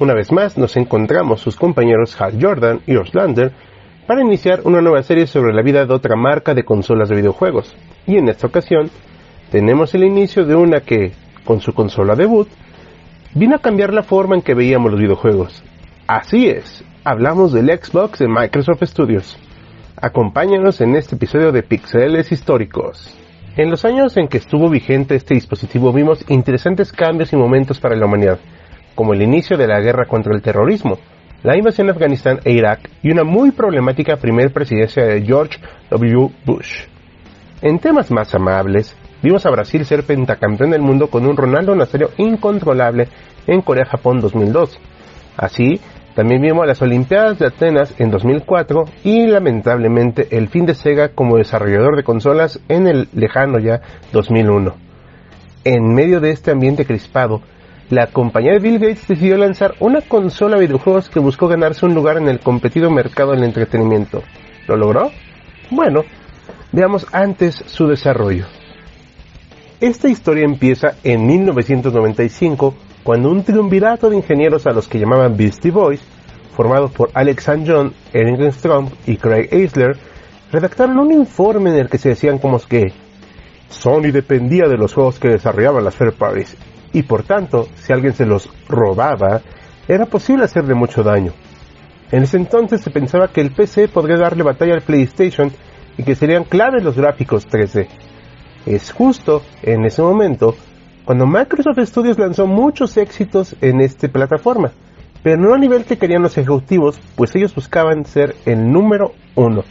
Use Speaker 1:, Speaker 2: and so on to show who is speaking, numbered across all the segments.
Speaker 1: Una vez más nos encontramos sus compañeros Hal Jordan y Oslander para iniciar una nueva serie sobre la vida de otra marca de consolas de videojuegos. Y en esta ocasión tenemos el inicio de una que, con su consola debut, vino a cambiar la forma en que veíamos los videojuegos. Así es, hablamos del Xbox de Microsoft Studios. Acompáñanos en este episodio de Pixeles Históricos. En los años en que estuvo vigente este dispositivo vimos interesantes cambios y momentos para la humanidad, como el inicio de la guerra contra el terrorismo, la invasión de Afganistán e Irak y una muy problemática primera presidencia de George W. Bush. En temas más amables, vimos a Brasil ser pentacampeón del mundo con un Ronaldo Nazario incontrolable en Corea-Japón 2002. Así, también vimos las Olimpiadas de Atenas en 2004 y lamentablemente el fin de Sega como desarrollador de consolas en el lejano ya 2001. En medio de este ambiente crispado, la compañía de Bill Gates decidió lanzar una consola de videojuegos que buscó ganarse un lugar en el competido mercado del entretenimiento. ¿Lo logró? Bueno, veamos antes su desarrollo. Esta historia empieza en 1995 cuando un triunvirato de ingenieros a los que llamaban Beastie Boys, formados por Alex St. John, Erin Strom y Craig Eisler, redactaron un informe en el que se decían como que Sony dependía de los juegos que desarrollaban las third parties y por tanto, si alguien se los robaba, era posible hacerle mucho daño. En ese entonces se pensaba que el PC podría darle batalla al PlayStation y que serían claves los gráficos 3D. Es justo en ese momento cuando Microsoft Studios lanzó muchos éxitos en esta plataforma, pero no a nivel que querían los ejecutivos, pues ellos buscaban ser el número uno.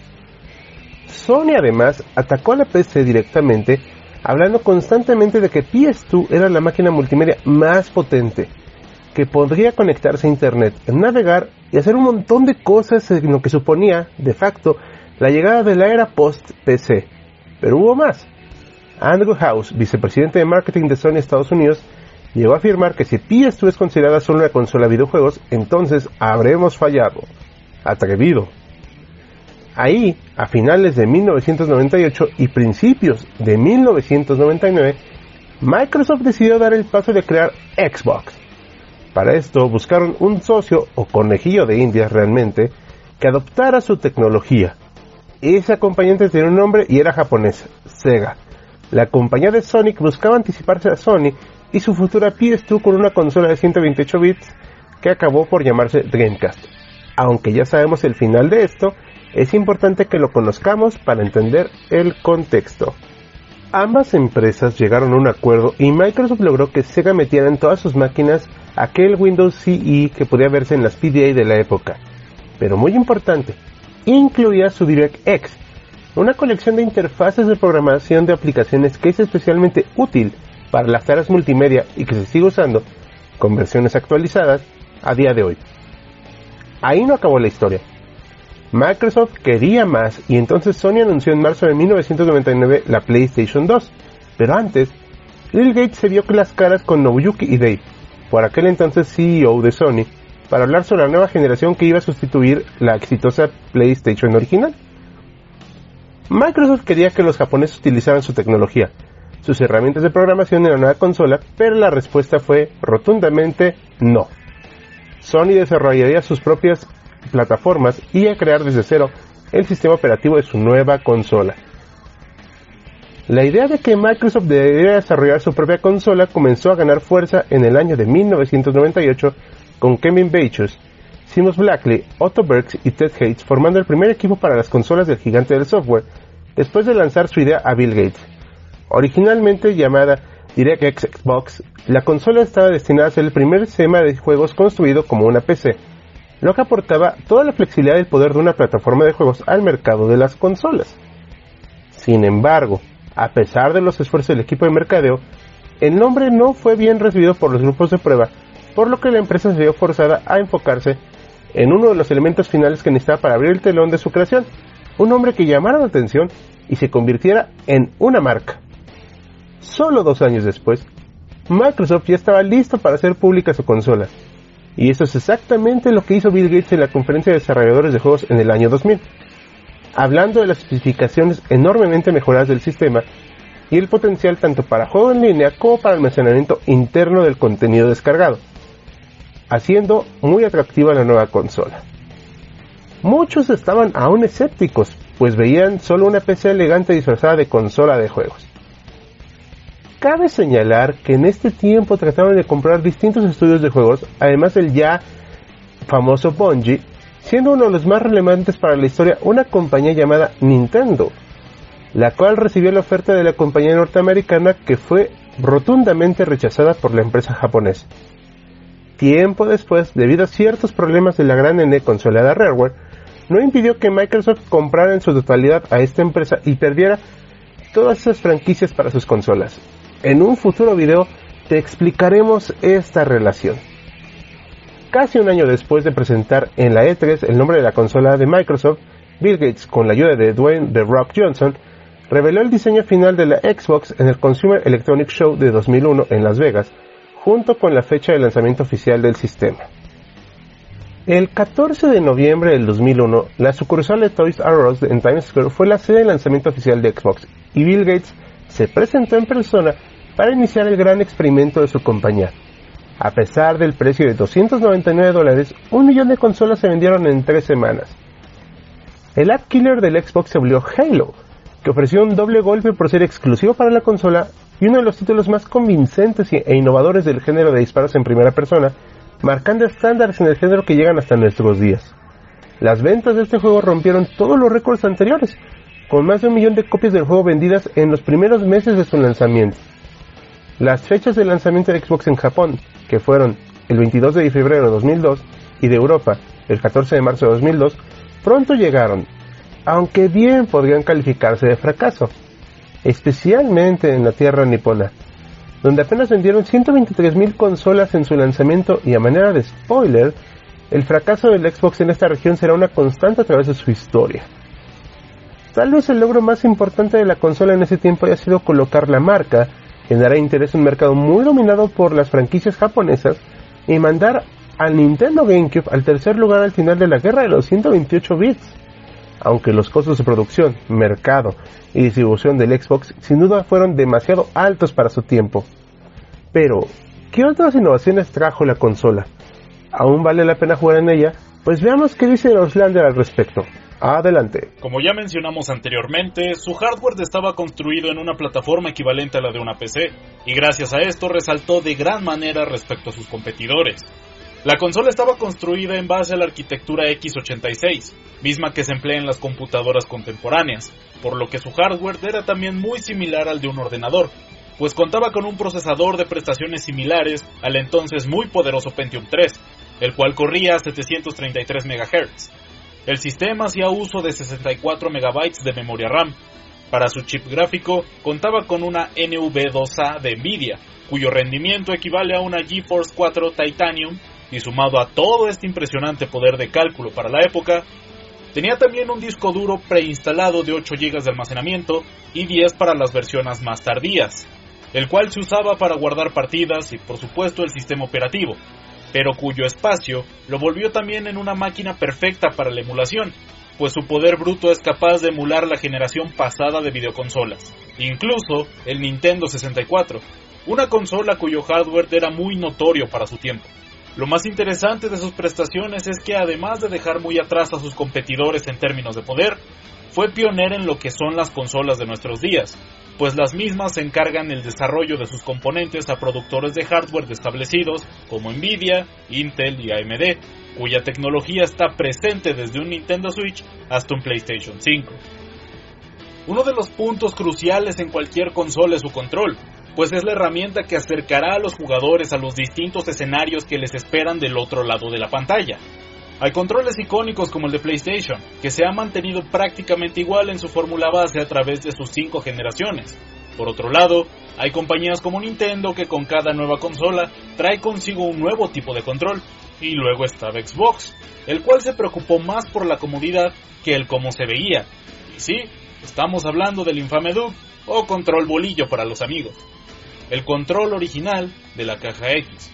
Speaker 1: Sony además atacó a la PC directamente, hablando constantemente de que PS2 era la máquina multimedia más potente, que podría conectarse a Internet, navegar y hacer un montón de cosas en lo que suponía, de facto, la llegada de la era post-PC. Pero hubo más. Andrew House, vicepresidente de marketing de Sony Estados Unidos, llegó a afirmar que si PS2 es considerada solo una consola de videojuegos, entonces habremos fallado. Atrevido. Ahí, a finales de 1998 y principios de 1999, Microsoft decidió dar el paso de crear Xbox. Para esto buscaron un socio o conejillo de indias realmente que adoptara su tecnología. Ese acompañante tenía un nombre y era japonés, Sega la compañía de Sonic buscaba anticiparse a Sony y su futura PS2 con una consola de 128 bits que acabó por llamarse Dreamcast. Aunque ya sabemos el final de esto, es importante que lo conozcamos para entender el contexto. Ambas empresas llegaron a un acuerdo y Microsoft logró que Sega metiera en todas sus máquinas aquel Windows CE que podía verse en las PDA de la época. Pero muy importante, incluía su DirectX, una colección de interfaces de programación de aplicaciones que es especialmente útil para las tareas multimedia y que se sigue usando con versiones actualizadas a día de hoy. Ahí no acabó la historia. Microsoft quería más y entonces Sony anunció en marzo de 1999 la PlayStation 2, pero antes, Bill Gates se vio las caras con Nobuyuki Dave, por aquel entonces CEO de Sony, para hablar sobre la nueva generación que iba a sustituir la exitosa PlayStation original. Microsoft quería que los japoneses utilizaran su tecnología, sus herramientas de programación en la nueva consola, pero la respuesta fue rotundamente no. Sony desarrollaría sus propias plataformas y a crear desde cero el sistema operativo de su nueva consola. La idea de que Microsoft debería desarrollar su propia consola comenzó a ganar fuerza en el año de 1998 con Kevin Bachus, Seamus Blackley, Otto Bergs y Ted Hates formando el primer equipo para las consolas del gigante del software, después de lanzar su idea a Bill Gates. Originalmente llamada DirectX Xbox, la consola estaba destinada a ser el primer sistema de juegos construido como una PC, lo que aportaba toda la flexibilidad y el poder de una plataforma de juegos al mercado de las consolas. Sin embargo, a pesar de los esfuerzos del equipo de mercadeo, el nombre no fue bien recibido por los grupos de prueba, por lo que la empresa se vio forzada a enfocarse en uno de los elementos finales que necesitaba para abrir el telón de su creación, un hombre que llamara la atención y se convirtiera en una marca. Solo dos años después, Microsoft ya estaba listo para hacer pública su consola, y eso es exactamente lo que hizo Bill Gates en la conferencia de desarrolladores de juegos en el año 2000, hablando de las especificaciones enormemente mejoradas del sistema y el potencial tanto para juego en línea como para almacenamiento interno del contenido descargado, haciendo muy atractiva la nueva consola. Muchos estaban aún escépticos, pues veían solo una PC elegante disfrazada de consola de juegos. Cabe señalar que en este tiempo trataron de comprar distintos estudios de juegos, además del ya famoso Bungie, siendo uno de los más relevantes para la historia una compañía llamada Nintendo, la cual recibió la oferta de la compañía norteamericana que fue rotundamente rechazada por la empresa japonesa. Tiempo después, debido a ciertos problemas de la gran N consolada Rareware, no impidió que Microsoft comprara en su totalidad a esta empresa y perdiera todas esas franquicias para sus consolas. En un futuro video te explicaremos esta relación. Casi un año después de presentar en la E3 el nombre de la consola de Microsoft, Bill Gates, con la ayuda de Dwayne The Rock Johnson, reveló el diseño final de la Xbox en el Consumer Electronics Show de 2001 en Las Vegas, junto con la fecha de lanzamiento oficial del sistema. El 14 de noviembre del 2001, la sucursal de Toys R Us en Times Square fue la sede de lanzamiento oficial de Xbox y Bill Gates se presentó en persona para iniciar el gran experimento de su compañía. A pesar del precio de 299 dólares, un millón de consolas se vendieron en tres semanas. El ad killer del Xbox se volvió Halo, que ofreció un doble golpe por ser exclusivo para la consola y uno de los títulos más convincentes e innovadores del género de disparos en primera persona, marcando estándares en el género que llegan hasta nuestros días. Las ventas de este juego rompieron todos los récords anteriores, con más de un millón de copias del juego vendidas en los primeros meses de su lanzamiento. Las fechas de lanzamiento de Xbox en Japón, que fueron el 22 de febrero de 2002 y de Europa el 14 de marzo de 2002, pronto llegaron aunque bien podrían calificarse de fracaso, especialmente en la tierra nipona, donde apenas vendieron 123.000 consolas en su lanzamiento y a manera de spoiler, el fracaso del Xbox en esta región será una constante a través de su historia. Tal vez el logro más importante de la consola en ese tiempo haya sido colocar la marca, generar interés en un mercado muy dominado por las franquicias japonesas y mandar al Nintendo GameCube al tercer lugar al final de la guerra de los 128 bits aunque los costos de producción, mercado y distribución del Xbox sin duda fueron demasiado altos para su tiempo. Pero, ¿qué otras innovaciones trajo la consola? ¿Aún vale la pena jugar en ella? Pues veamos qué dice Oslander al respecto. Adelante.
Speaker 2: Como ya mencionamos anteriormente, su hardware estaba construido en una plataforma equivalente a la de una PC, y gracias a esto resaltó de gran manera respecto a sus competidores. La consola estaba construida en base a la arquitectura x86, misma que se emplea en las computadoras contemporáneas, por lo que su hardware era también muy similar al de un ordenador, pues contaba con un procesador de prestaciones similares al entonces muy poderoso Pentium 3, el cual corría a 733 MHz. El sistema hacía uso de 64 MB de memoria RAM. Para su chip gráfico contaba con una NV2A de Nvidia, cuyo rendimiento equivale a una GeForce 4 Titanium y sumado a todo este impresionante poder de cálculo para la época, tenía también un disco duro preinstalado de 8 GB de almacenamiento y 10 para las versiones más tardías, el cual se usaba para guardar partidas y por supuesto el sistema operativo, pero cuyo espacio lo volvió también en una máquina perfecta para la emulación, pues su poder bruto es capaz de emular la generación pasada de videoconsolas, incluso el Nintendo 64, una consola cuyo hardware era muy notorio para su tiempo. Lo más interesante de sus prestaciones es que además de dejar muy atrás a sus competidores en términos de poder, fue pionera en lo que son las consolas de nuestros días, pues las mismas encargan el desarrollo de sus componentes a productores de hardware establecidos como Nvidia, Intel y AMD, cuya tecnología está presente desde un Nintendo Switch hasta un PlayStation 5. Uno de los puntos cruciales en cualquier consola es su control, pues es la herramienta que acercará a los jugadores a los distintos escenarios que les esperan del otro lado de la pantalla. Hay controles icónicos como el de PlayStation, que se ha mantenido prácticamente igual en su fórmula base a través de sus cinco generaciones. Por otro lado, hay compañías como Nintendo que con cada nueva consola trae consigo un nuevo tipo de control, Y luego estaba Xbox, el cual se preocupó más por la comodidad que el cómo se veía. Y sí, estamos hablando del infame Duke o control bolillo para los amigos. El control original de la caja X.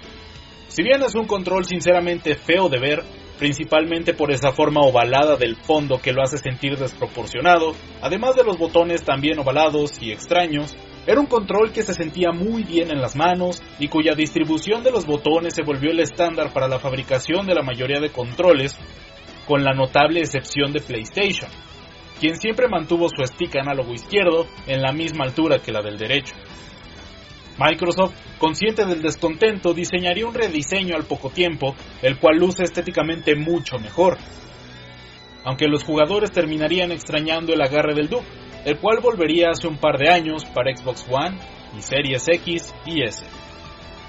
Speaker 2: Si bien es un control sinceramente feo de ver, principalmente por esa forma ovalada del fondo que lo hace sentir desproporcionado, además de los botones también ovalados y extraños, era un control que se sentía muy bien en las manos y cuya distribución de los botones se volvió el estándar para la fabricación de la mayoría de controles, con la notable excepción de PlayStation, quien siempre mantuvo su stick análogo izquierdo en la misma altura que la del derecho. Microsoft, consciente del descontento, diseñaría un rediseño al poco tiempo, el cual luce estéticamente mucho mejor. Aunque los jugadores terminarían extrañando el agarre del Duke, el cual volvería hace un par de años para Xbox One y Series X y S.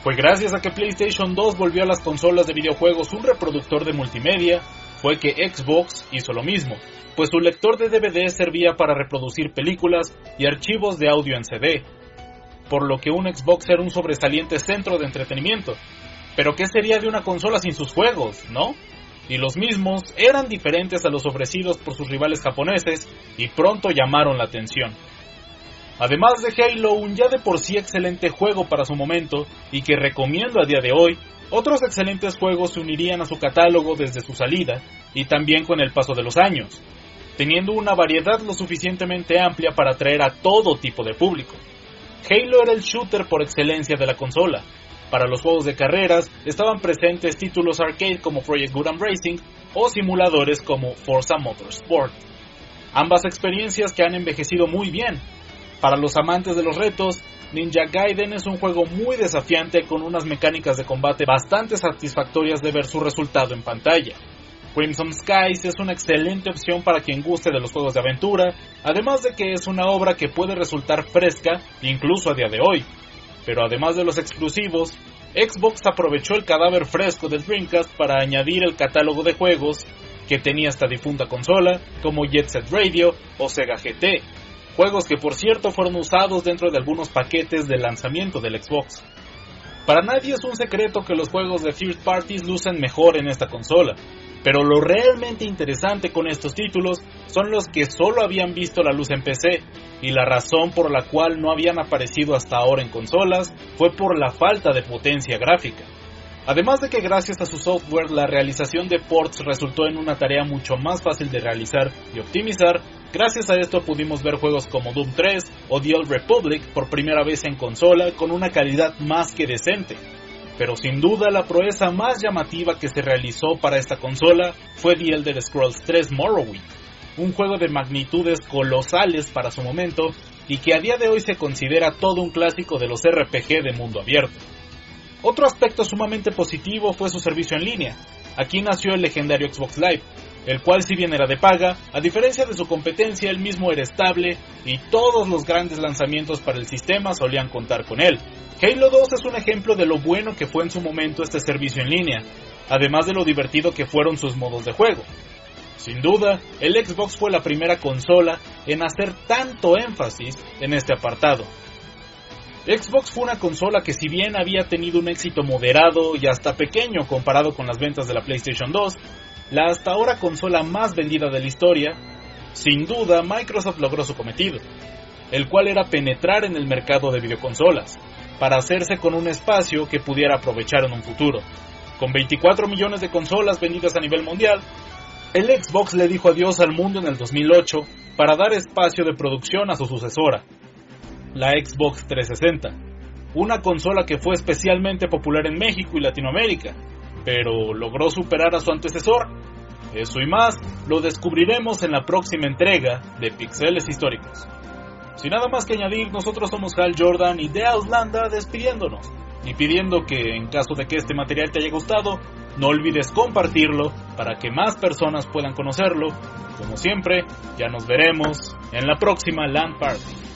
Speaker 2: Fue gracias a que PlayStation 2 volvió a las consolas de videojuegos un reproductor de multimedia, fue que Xbox hizo lo mismo, pues su lector de DVD servía para reproducir películas y archivos de audio en CD, por lo que un Xbox era un sobresaliente centro de entretenimiento. Pero ¿qué sería de una consola sin sus juegos, no? Y los mismos eran diferentes a los ofrecidos por sus rivales japoneses y pronto llamaron la atención. Además de Halo, un ya de por sí excelente juego para su momento y que recomiendo a día de hoy, otros excelentes juegos se unirían a su catálogo desde su salida y también con el paso de los años, teniendo una variedad lo suficientemente amplia para atraer a todo tipo de público. Halo era el shooter por excelencia de la consola. Para los juegos de carreras estaban presentes títulos arcade como Project Gundam Racing o simuladores como Forza Motorsport. Ambas experiencias que han envejecido muy bien. Para los amantes de los retos, Ninja Gaiden es un juego muy desafiante con unas mecánicas de combate bastante satisfactorias de ver su resultado en pantalla. Crimson Skies es una excelente opción para quien guste de los juegos de aventura, además de que es una obra que puede resultar fresca incluso a día de hoy. Pero además de los exclusivos, Xbox aprovechó el cadáver fresco del Dreamcast para añadir el catálogo de juegos que tenía esta difunta consola, como Jet Set Radio o Sega GT, juegos que por cierto fueron usados dentro de algunos paquetes de lanzamiento del Xbox. Para nadie es un secreto que los juegos de third parties lucen mejor en esta consola, pero lo realmente interesante con estos títulos son los que solo habían visto la luz en PC, y la razón por la cual no habían aparecido hasta ahora en consolas fue por la falta de potencia gráfica. Además de que gracias a su software la realización de ports resultó en una tarea mucho más fácil de realizar y optimizar, gracias a esto pudimos ver juegos como Doom 3 o The Old Republic por primera vez en consola con una calidad más que decente. Pero sin duda la proeza más llamativa que se realizó para esta consola fue The Elder Scrolls 3 Morrowind, un juego de magnitudes colosales para su momento y que a día de hoy se considera todo un clásico de los RPG de mundo abierto. Otro aspecto sumamente positivo fue su servicio en línea. Aquí nació el legendario Xbox Live, el cual si bien era de paga, a diferencia de su competencia, el mismo era estable y todos los grandes lanzamientos para el sistema solían contar con él. Halo 2 es un ejemplo de lo bueno que fue en su momento este servicio en línea, además de lo divertido que fueron sus modos de juego. Sin duda, el Xbox fue la primera consola en hacer tanto énfasis en este apartado. Xbox fue una consola que si bien había tenido un éxito moderado y hasta pequeño comparado con las ventas de la PlayStation 2, la hasta ahora consola más vendida de la historia, sin duda Microsoft logró su cometido, el cual era penetrar en el mercado de videoconsolas, para hacerse con un espacio que pudiera aprovechar en un futuro. Con 24 millones de consolas vendidas a nivel mundial, el Xbox le dijo adiós al mundo en el 2008 para dar espacio de producción a su sucesora, la Xbox 360, una consola que fue especialmente popular en México y Latinoamérica, pero logró superar a su antecesor. Eso y más lo descubriremos en la próxima entrega de Pixeles Históricos. Sin nada más que añadir, nosotros somos Hal Jordan y de Auslanda despidiéndonos y pidiendo que en caso de que este material te haya gustado, no olvides compartirlo para que más personas puedan conocerlo. Como siempre, ya nos veremos en la próxima LAN Party.